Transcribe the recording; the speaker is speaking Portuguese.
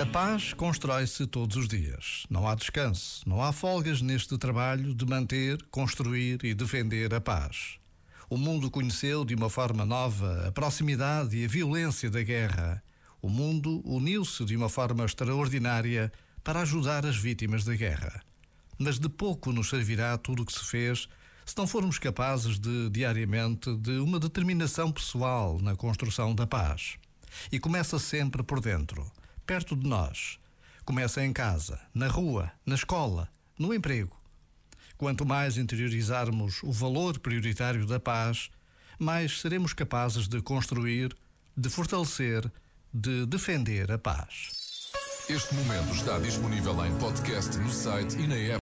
A paz constrói-se todos os dias. Não há descanso, não há folgas neste trabalho de manter, construir e defender a paz. O mundo conheceu de uma forma nova a proximidade e a violência da guerra. O mundo uniu-se de uma forma extraordinária para ajudar as vítimas da guerra. Mas de pouco nos servirá tudo o que se fez se não formos capazes de, diariamente, de uma determinação pessoal na construção da paz. E começa sempre por dentro perto de nós. Começa em casa, na rua, na escola, no emprego. Quanto mais interiorizarmos o valor prioritário da paz, mais seremos capazes de construir, de fortalecer, de defender a paz. Este momento está disponível em podcast no site e na app.